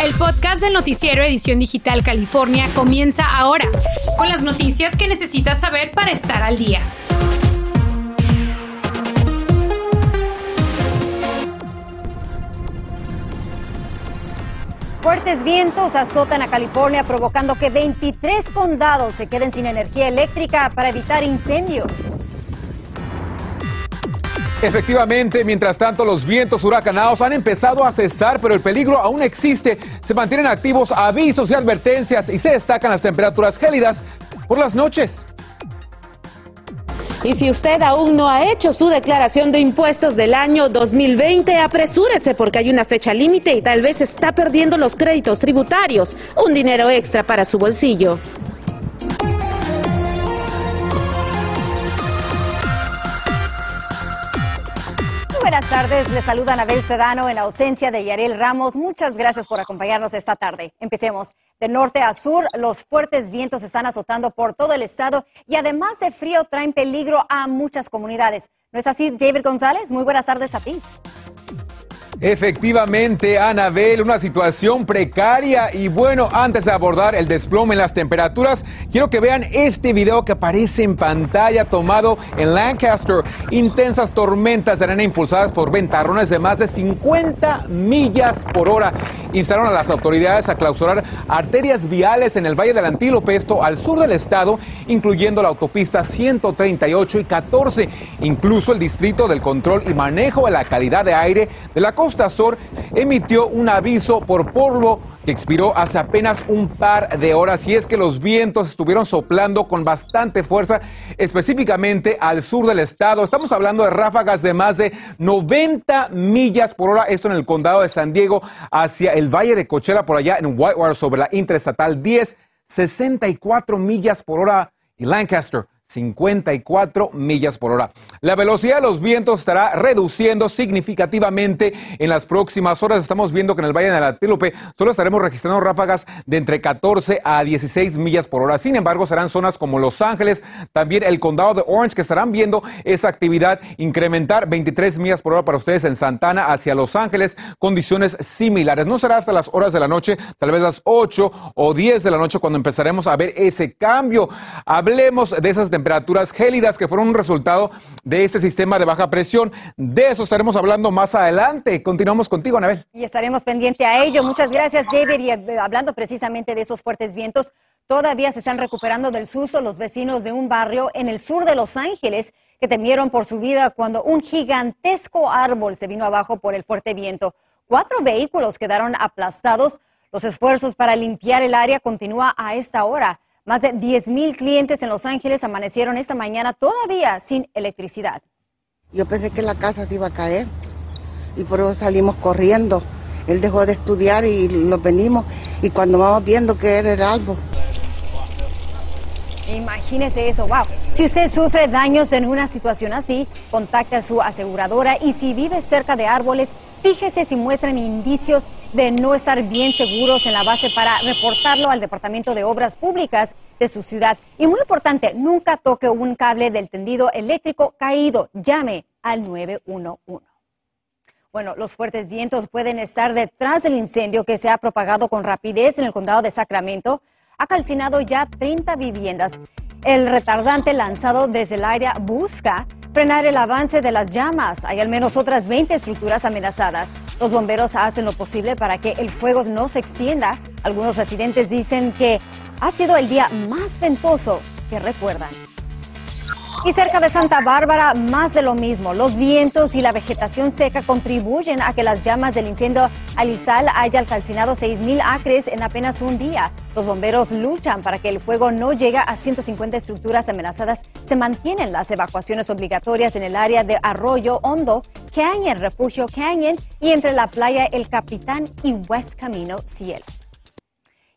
El podcast del noticiero Edición Digital California comienza ahora, con las noticias que necesitas saber para estar al día. Fuertes vientos azotan a California provocando que 23 condados se queden sin energía eléctrica para evitar incendios. Efectivamente, mientras tanto, los vientos huracanados han empezado a cesar, pero el peligro aún existe. Se mantienen activos avisos y advertencias y se destacan las temperaturas gélidas por las noches. Y si usted aún no ha hecho su declaración de impuestos del año 2020, apresúrese porque hay una fecha límite y tal vez está perdiendo los créditos tributarios, un dinero extra para su bolsillo. Buenas tardes, les saluda Anabel Sedano en ausencia de Yarel Ramos. Muchas gracias por acompañarnos esta tarde. Empecemos. De norte a sur, los fuertes vientos están azotando por todo el estado y además de frío traen peligro a muchas comunidades. ¿No es así, David González? Muy buenas tardes a ti. Efectivamente, Anabel, una situación precaria. Y bueno, antes de abordar el desplome en las temperaturas, quiero que vean este video que aparece en pantalla tomado en Lancaster. Intensas tormentas de arena impulsadas por ventarrones de más de 50 millas por hora instaron a las autoridades a clausurar arterias viales en el Valle del Antílope, esto al sur del estado, incluyendo la autopista 138 y 14. Incluso el Distrito del Control y Manejo de la Calidad de Aire de la Costa Sur emitió un aviso por polvo que expiró hace apenas un par de horas y es que los vientos estuvieron soplando con bastante fuerza, específicamente al sur del estado. Estamos hablando de ráfagas de más de 90 millas por hora, esto en el condado de San Diego, hacia el Valle de Cochela, por allá en Whitewater, sobre la Interestatal 10, 64 millas por hora y Lancaster. 54 millas por hora. La velocidad de los vientos estará reduciendo significativamente en las próximas horas. Estamos viendo que en el Valle de la Antílope solo estaremos registrando ráfagas de entre 14 a 16 millas por hora. Sin embargo, serán zonas como Los Ángeles, también el condado de Orange, que estarán viendo esa actividad incrementar 23 millas por hora para ustedes en Santana hacia Los Ángeles, condiciones similares. No será hasta las horas de la noche, tal vez las 8 o 10 de la noche cuando empezaremos a ver ese cambio. Hablemos de esas temperaturas gélidas que fueron un resultado de este sistema de baja presión. De eso estaremos hablando más adelante. Continuamos contigo, Anabel. Y estaremos pendiente a ello. Muchas gracias, Javier. Y eh, hablando precisamente de esos fuertes vientos, todavía se están recuperando del susto los vecinos de un barrio en el sur de Los Ángeles que temieron por su vida cuando un gigantesco árbol se vino abajo por el fuerte viento. Cuatro vehículos quedaron aplastados. Los esfuerzos para limpiar el área continúa a esta hora. Más de 10.000 clientes en Los Ángeles amanecieron esta mañana todavía sin electricidad. Yo pensé que la casa se iba a caer y por eso salimos corriendo. Él dejó de estudiar y lo venimos y cuando vamos viendo que era el árbol. Imagínese eso, wow. Si usted sufre daños en una situación así, contacte a su aseguradora y si vive cerca de árboles, fíjese si muestran indicios de no estar bien seguros en la base para reportarlo al Departamento de Obras Públicas de su ciudad. Y muy importante, nunca toque un cable del tendido eléctrico caído. Llame al 911. Bueno, los fuertes vientos pueden estar detrás del incendio que se ha propagado con rapidez en el condado de Sacramento. Ha calcinado ya 30 viviendas. El retardante lanzado desde el área busca frenar el avance de las llamas. Hay al menos otras 20 estructuras amenazadas. Los bomberos hacen lo posible para que el fuego no se extienda. Algunos residentes dicen que ha sido el día más ventoso que recuerdan. Y cerca de Santa Bárbara, más de lo mismo. Los vientos y la vegetación seca contribuyen a que las llamas del incendio Alizal hayan calcinado 6.000 acres en apenas un día. Los bomberos luchan para que el fuego no llegue a 150 estructuras amenazadas. Se mantienen las evacuaciones obligatorias en el área de Arroyo Hondo, Canyon, Refugio Canyon y entre la playa El Capitán y West Camino Cielo.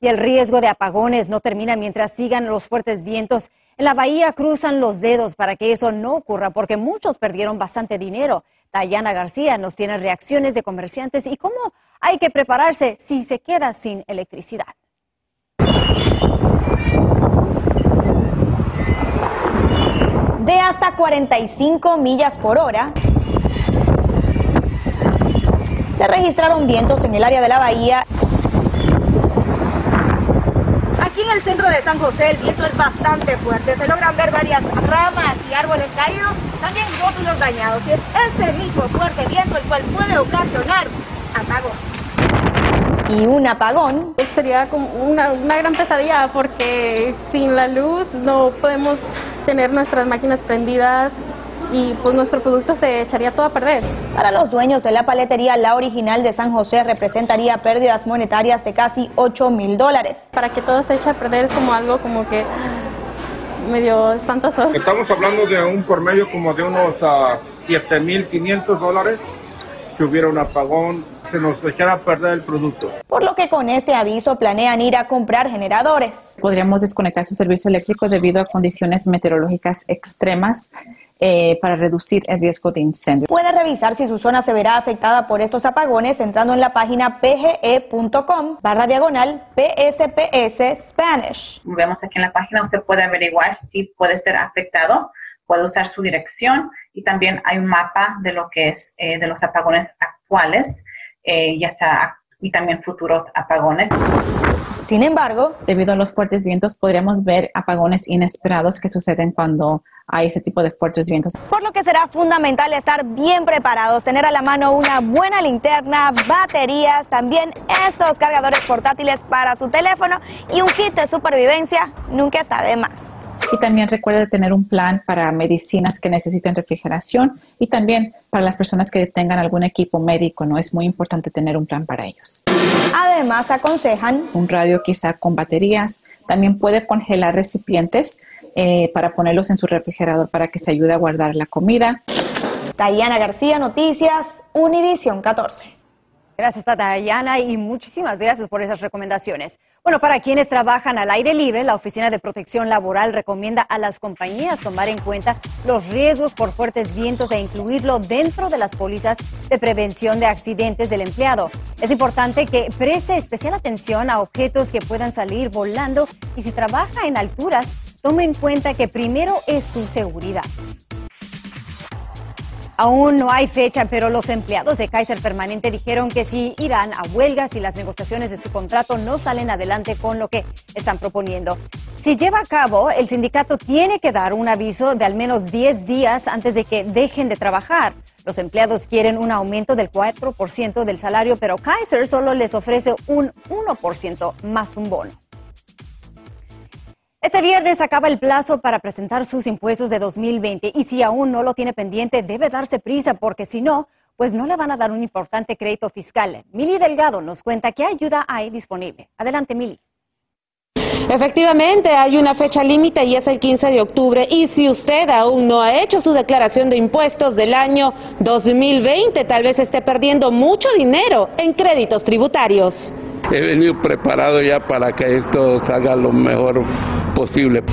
Y el riesgo de apagones no termina mientras sigan los fuertes vientos. En la bahía cruzan los dedos para que eso no ocurra porque muchos perdieron bastante dinero. Dayana García nos tiene reacciones de comerciantes y cómo hay que prepararse si se queda sin electricidad. De hasta 45 millas por hora, se registraron vientos en el área de la bahía en el centro de San José el viento es bastante fuerte. Se logran ver varias ramas y árboles caídos, también rótulos dañados. Y es ese mismo fuerte viento el cual puede ocasionar apagón. Y un apagón sería como una, una gran pesadilla porque sin la luz no podemos tener nuestras máquinas prendidas, y pues nuestro producto se echaría todo a perder. Para los dueños de la paletería, la original de San José representaría pérdidas monetarias de casi 8 mil dólares. Para que todo se eche a perder es como algo como que medio espantoso. Estamos hablando de un por medio como de unos uh, ah, 7.500 dólares si hubiera un apagón se nos echara a perder el producto. Por lo que con este aviso planean ir a comprar generadores. Podríamos desconectar su servicio eléctrico debido a condiciones meteorológicas extremas eh, para reducir el riesgo de incendio. Puede revisar si su zona se verá afectada por estos apagones entrando en la página pge.com barra diagonal PSPS Spanish. Vemos aquí en la página, usted puede averiguar si puede ser afectado, puede usar su dirección y también hay un mapa de lo que es eh, de los apagones actuales, eh, ya sea y también futuros apagones. Sin embargo, debido a los fuertes vientos, podríamos ver apagones inesperados que suceden cuando hay ese tipo de fuertes vientos. Por lo que será fundamental estar bien preparados, tener a la mano una buena linterna, baterías, también estos cargadores portátiles para su teléfono y un kit de supervivencia nunca está de más. Y también recuerde tener un plan para medicinas que necesiten refrigeración y también para las personas que tengan algún equipo médico, ¿no? Es muy importante tener un plan para ellos. Además, aconsejan un radio quizá con baterías. También puede congelar recipientes eh, para ponerlos en su refrigerador para que se ayude a guardar la comida. Tayana García, Noticias, Univisión 14. Gracias, Tatayana, y muchísimas gracias por esas recomendaciones. Bueno, para quienes trabajan al aire libre, la Oficina de Protección Laboral recomienda a las compañías tomar en cuenta los riesgos por fuertes vientos e incluirlo dentro de las pólizas de prevención de accidentes del empleado. Es importante que preste especial atención a objetos que puedan salir volando y si trabaja en alturas, tome en cuenta que primero es su seguridad. Aún no hay fecha, pero los empleados de Kaiser Permanente dijeron que si irán a huelga si las negociaciones de su contrato no salen adelante con lo que están proponiendo. Si lleva a cabo, el sindicato tiene que dar un aviso de al menos 10 días antes de que dejen de trabajar. Los empleados quieren un aumento del 4% del salario, pero Kaiser solo les ofrece un 1% más un bono. Este viernes acaba el plazo para presentar sus impuestos de 2020 y si aún no lo tiene pendiente, debe darse prisa porque si no, pues no le van a dar un importante crédito fiscal. Mili Delgado nos cuenta qué ayuda hay disponible. Adelante, Mili. Efectivamente, hay una fecha límite y es el 15 de octubre. Y si usted aún no ha hecho su declaración de impuestos del año 2020, tal vez esté perdiendo mucho dinero en créditos tributarios. He venido preparado ya para que esto salga lo mejor posible.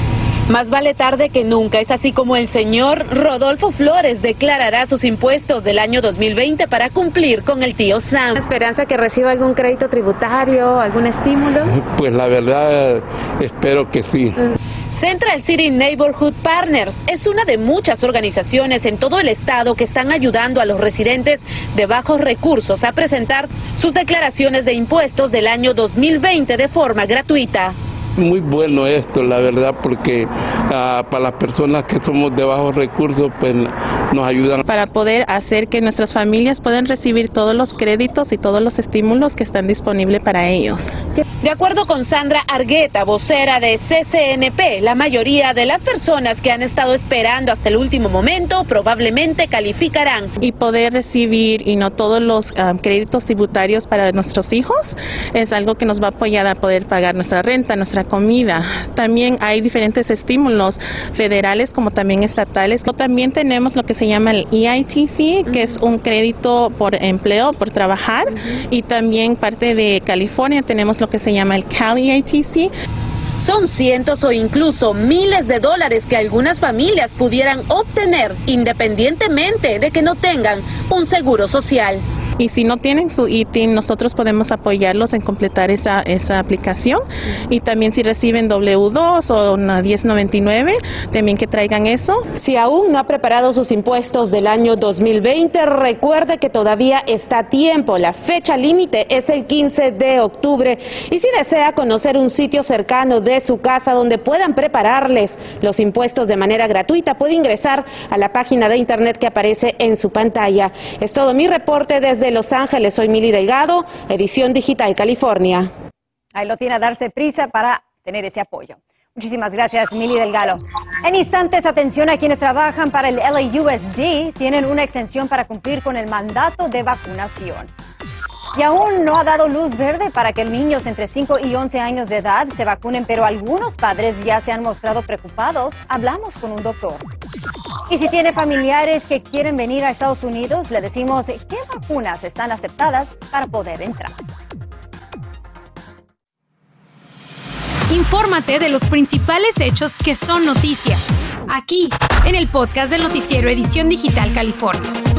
Más vale tarde que nunca. Es así como el señor Rodolfo Flores declarará sus impuestos del año 2020 para cumplir con el tío Sam. ¿Esperanza que reciba algún crédito tributario, algún estímulo? Pues la verdad, espero que sí. Central City Neighborhood Partners es una de muchas organizaciones en todo el estado que están ayudando a los residentes de bajos recursos a presentar sus declaraciones de impuestos del año 2020 de forma gratuita muy bueno esto, la verdad, porque ah, para las personas que somos de bajos recursos, pues nos ayudan. Para poder hacer que nuestras familias puedan recibir todos los créditos y todos los estímulos que están disponibles para ellos. De acuerdo con Sandra Argueta, vocera de CCNP, la mayoría de las personas que han estado esperando hasta el último momento probablemente calificarán. Y poder recibir y no todos los ah, créditos tributarios para nuestros hijos es algo que nos va a apoyar a poder pagar nuestra renta, nuestra comida. También hay diferentes estímulos federales como también estatales. También tenemos lo que se llama el EITC, que es un crédito por empleo, por trabajar. Y también parte de California tenemos lo que se llama el Cali. Son cientos o incluso miles de dólares que algunas familias pudieran obtener independientemente de que no tengan un seguro social. Y si no tienen su ITIN, nosotros podemos apoyarlos en completar esa, esa aplicación. Y también si reciben W2 o una 1099, también que traigan eso. Si aún no ha preparado sus impuestos del año 2020, recuerde que todavía está a tiempo. La fecha límite es el 15 de octubre. Y si desea conocer un sitio cercano de su casa donde puedan prepararles los impuestos de manera gratuita, puede ingresar a la página de internet que aparece en su pantalla. Es todo mi reporte desde Los Ángeles. Soy Mili Delgado, edición digital California. Ahí lo tiene a darse prisa para tener ese apoyo. Muchísimas gracias, Mili Delgado. En instantes, atención a quienes trabajan para el LAUSD. Tienen una extensión para cumplir con el mandato de vacunación. Y aún no ha dado luz verde para que niños entre 5 y 11 años de edad se vacunen, pero algunos padres ya se han mostrado preocupados. Hablamos con un doctor. Y si tiene familiares que quieren venir a Estados Unidos, le decimos qué vacunas están aceptadas para poder entrar. Infórmate de los principales hechos que son noticia, aquí, en el podcast del noticiero Edición Digital California.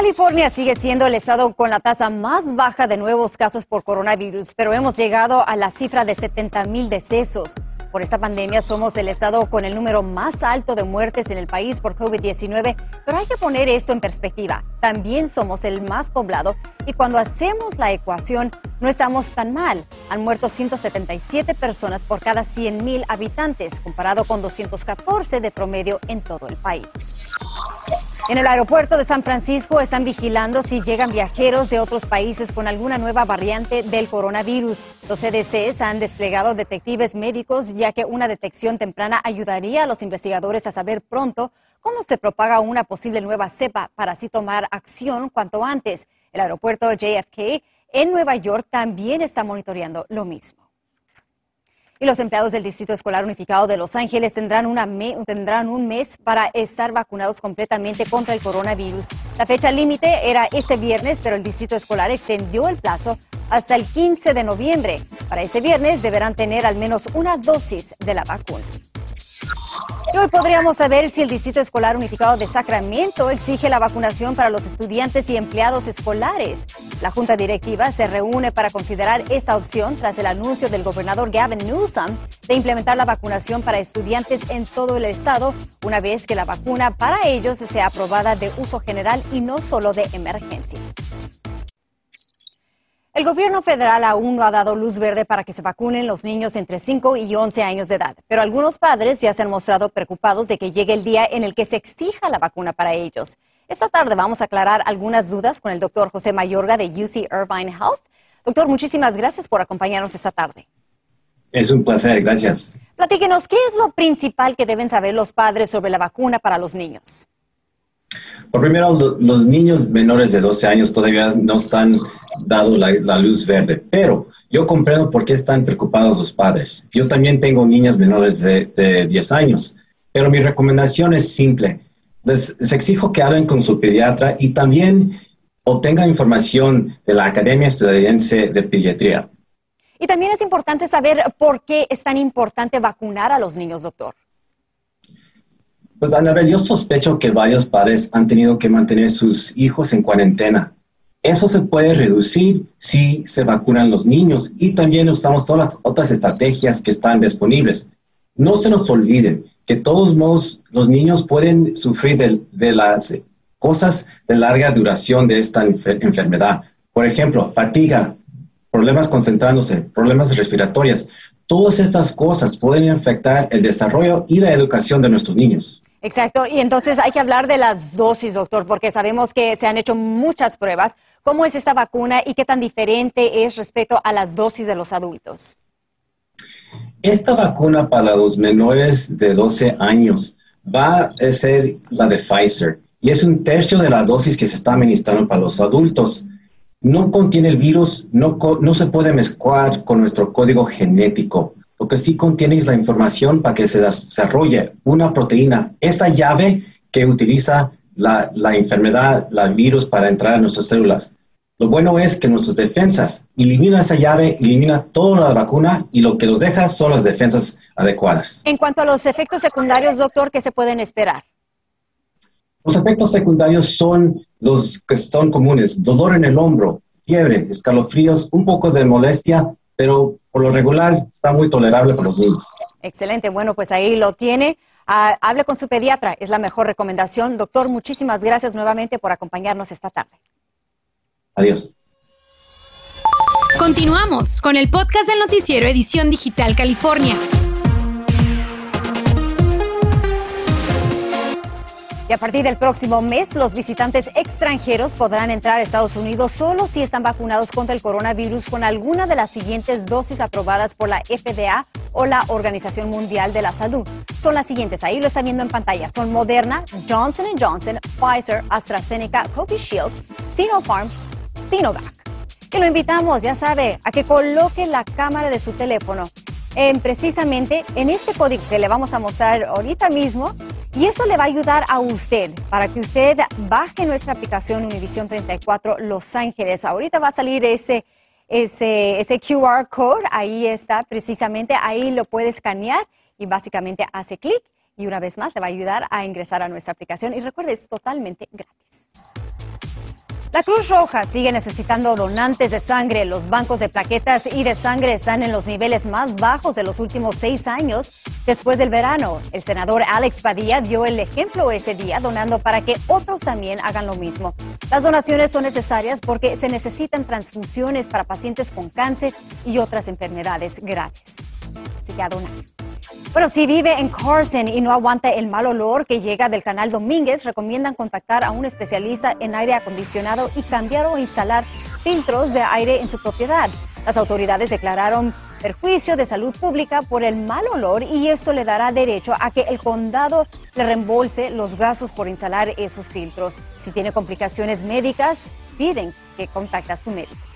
California sigue siendo el estado con la tasa más baja de nuevos casos por coronavirus, pero hemos llegado a la cifra de 70 mil decesos. Por esta pandemia somos el estado con el número más alto de muertes en el país por COVID-19, pero hay que poner esto en perspectiva. También somos el más poblado y cuando hacemos la ecuación no estamos tan mal. Han muerto 177 personas por cada 100 mil habitantes, comparado con 214 de promedio en todo el país. En el aeropuerto de San Francisco están vigilando si llegan viajeros de otros países con alguna nueva variante del coronavirus. Los CDCs han desplegado detectives médicos ya que una detección temprana ayudaría a los investigadores a saber pronto cómo se propaga una posible nueva cepa para así tomar acción cuanto antes. El aeropuerto JFK en Nueva York también está monitoreando lo mismo. Y los empleados del Distrito Escolar Unificado de Los Ángeles tendrán, un mes para estar vacunados completamente contra el coronavirus. La fecha límite era este viernes, pero el Distrito Escolar extendió el plazo hasta el 15 de noviembre. Para este viernes deberán tener al menos una dosis de la vacuna. Hoy podríamos saber si el Distrito Escolar Unificado de Sacramento exige la vacunación para los estudiantes y empleados escolares. La Junta Directiva se reúne para considerar esta opción tras el anuncio del gobernador Gavin Newsom de implementar la vacunación para estudiantes en todo el estado, una vez que la vacuna para ellos sea aprobada de uso general y no solo de emergencia. El gobierno federal aún no ha dado luz verde para que se vacunen los niños entre 5 y 11 años de edad, pero algunos padres ya se han mostrado preocupados de que llegue el día en el que se exija la vacuna para ellos. Esta tarde vamos a aclarar algunas dudas con el doctor José Mayorga de UC Irvine Health. Doctor, muchísimas gracias por acompañarnos esta tarde. Es un placer, gracias. Platíquenos, ¿qué es lo principal que deben saber los padres sobre la vacuna para los niños? Por primero, los niños menores de 12 años todavía no están dado la, luz verde, pero yo comprendo por qué están preocupados los padres. Yo también tengo niñas menores de, 10 años, pero mi recomendación es simple. Les, exijo que hablen con su pediatra y también obtengan información de la Academia Estadounidense de Pediatría. Y también es importante saber por qué es tan importante vacunar a los niños, doctor. Pues Anabel, yo sospecho que varios padres han tenido que mantener sus hijos en cuarentena. Eso se puede reducir si se vacunan los niños y también usamos todas las otras estrategias que están disponibles. No se nos olviden que todos modos los niños pueden sufrir de, las cosas de larga duración de esta enfermedad. Por ejemplo, fatiga, problemas concentrándose, problemas respiratorios. Todas estas cosas pueden afectar el desarrollo y la educación de nuestros niños. Exacto, y entonces hay que hablar de las dosis, doctor, porque sabemos que se han hecho muchas pruebas. ¿Cómo es esta vacuna y qué tan diferente es respecto a las dosis de los adultos? Esta vacuna para los menores de 12 años va a ser la de Pfizer y es un tercio de la dosis que se está administrando para los adultos. No contiene el virus, no, no se puede mezclar con nuestro código genético. Lo que sí contiene es la información para que se desarrolle una proteína, esa llave que utiliza la, enfermedad, el virus para entrar a nuestras células. Lo bueno es que nuestras defensas elimina esa llave, elimina toda la vacuna y lo que los deja son las defensas adecuadas. En cuanto a los efectos secundarios, doctor, ¿qué se pueden esperar? Los efectos secundarios son los que son comunes, dolor en el hombro, fiebre, escalofríos, un poco de molestia, pero por lo regular está muy tolerable para los niños. Excelente, bueno, pues ahí lo tiene. Ah, hable con su pediatra, es la mejor recomendación. Doctor, muchísimas gracias nuevamente por acompañarnos esta tarde. Adiós. Continuamos con el podcast del noticiero Edición Digital California. Y a partir del próximo mes, los visitantes extranjeros podrán entrar a Estados Unidos solo si están vacunados contra el coronavirus con alguna de las siguientes dosis aprobadas por la FDA o la Organización Mundial de la Salud. Son las siguientes, ahí lo están viendo en pantalla. Son Moderna, Johnson Johnson, Pfizer, AstraZeneca, Covishield, Sinopharm, Sinovac. Y lo invitamos, ya sabe, a que coloque la cámara de su teléfono en precisamente en este código que le vamos a mostrar ahorita mismo y eso le va a ayudar a usted para que usted baje nuestra aplicación Univision 34 Los Ángeles. Ahorita va a salir ese, ese, ese QR code, ahí está precisamente, ahí lo puede escanear y básicamente hace clic y una vez más le va a ayudar a ingresar a nuestra aplicación. Y recuerde, es totalmente gratis. La Cruz Roja sigue necesitando donantes de sangre. Los bancos de plaquetas y de sangre están en los niveles más bajos de los últimos seis años después del verano. El senador Alex Padilla dio el ejemplo ese día donando para que otros también hagan lo mismo. Las donaciones son necesarias porque se necesitan transfusiones para pacientes con cáncer y otras enfermedades graves. Así que a. Bueno, si vive en Carson y no aguanta el mal olor que llega del canal Domínguez, recomiendan contactar a un especialista en aire acondicionado y cambiar o instalar filtros de aire en su propiedad. Las autoridades declararon perjuicio de salud pública por el mal olor y esto le dará derecho a que el condado le reembolse los gastos por instalar esos filtros. Si tiene complicaciones médicas, piden que contacte a su médico.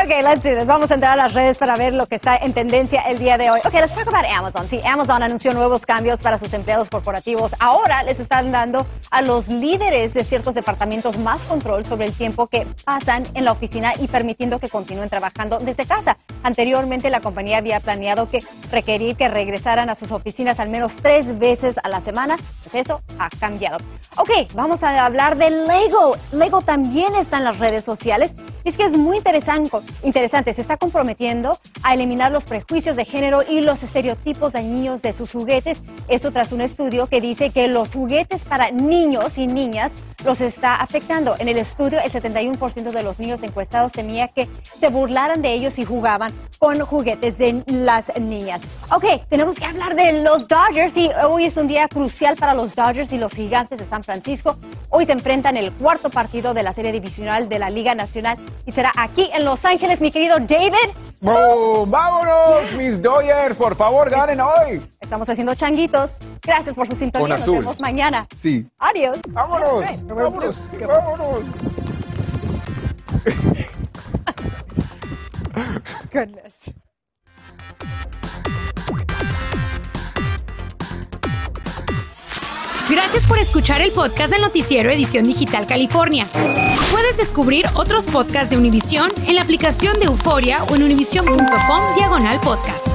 Ok, let's do this. Vamos a entrar a las redes para ver lo que está en tendencia el día de hoy. Ok, let's talk about Amazon. Sí, Amazon anunció nuevos cambios para sus empleados corporativos. Ahora les están dando a los líderes de ciertos departamentos más control sobre el tiempo que pasan en la oficina y permitiendo que continúen trabajando desde casa. Anteriormente la compañía había planeado que requerir que regresaran a sus oficinas al menos tres veces a la semana. Pues eso ha cambiado. Ok, vamos a hablar de Lego. Lego también está en las redes sociales. Es que es muy interesante interesante. Se está comprometiendo a eliminar los prejuicios de género y los estereotipos dañinos de sus juguetes. Esto tras un estudio que dice que los juguetes para niños y niñas los está afectando. En el estudio, el 71% de los niños encuestados temía que se burlaran de ellos y jugaban con juguetes de las niñas. Ok, tenemos que hablar de los Dodgers y hoy es un día crucial para los Dodgers y los Gigantes de San Francisco. Hoy se enfrentan el cuarto partido de la serie divisional de la Liga Nacional y será aquí en Los Ángeles, mi querido David. ¡Vámonos, mis Dodgers! Por favor, ganen hoy. Estamos haciendo changuitos. Gracias por su sintonía. Nos vemos mañana. Sí. Adiós. Vámonos. Vámonos. Vámonos. Goodness. Gracias por escuchar el podcast del noticiero Edición Digital California. Puedes descubrir otros podcasts de Univision en la aplicación de Euforia o en univision.com diagonal podcast.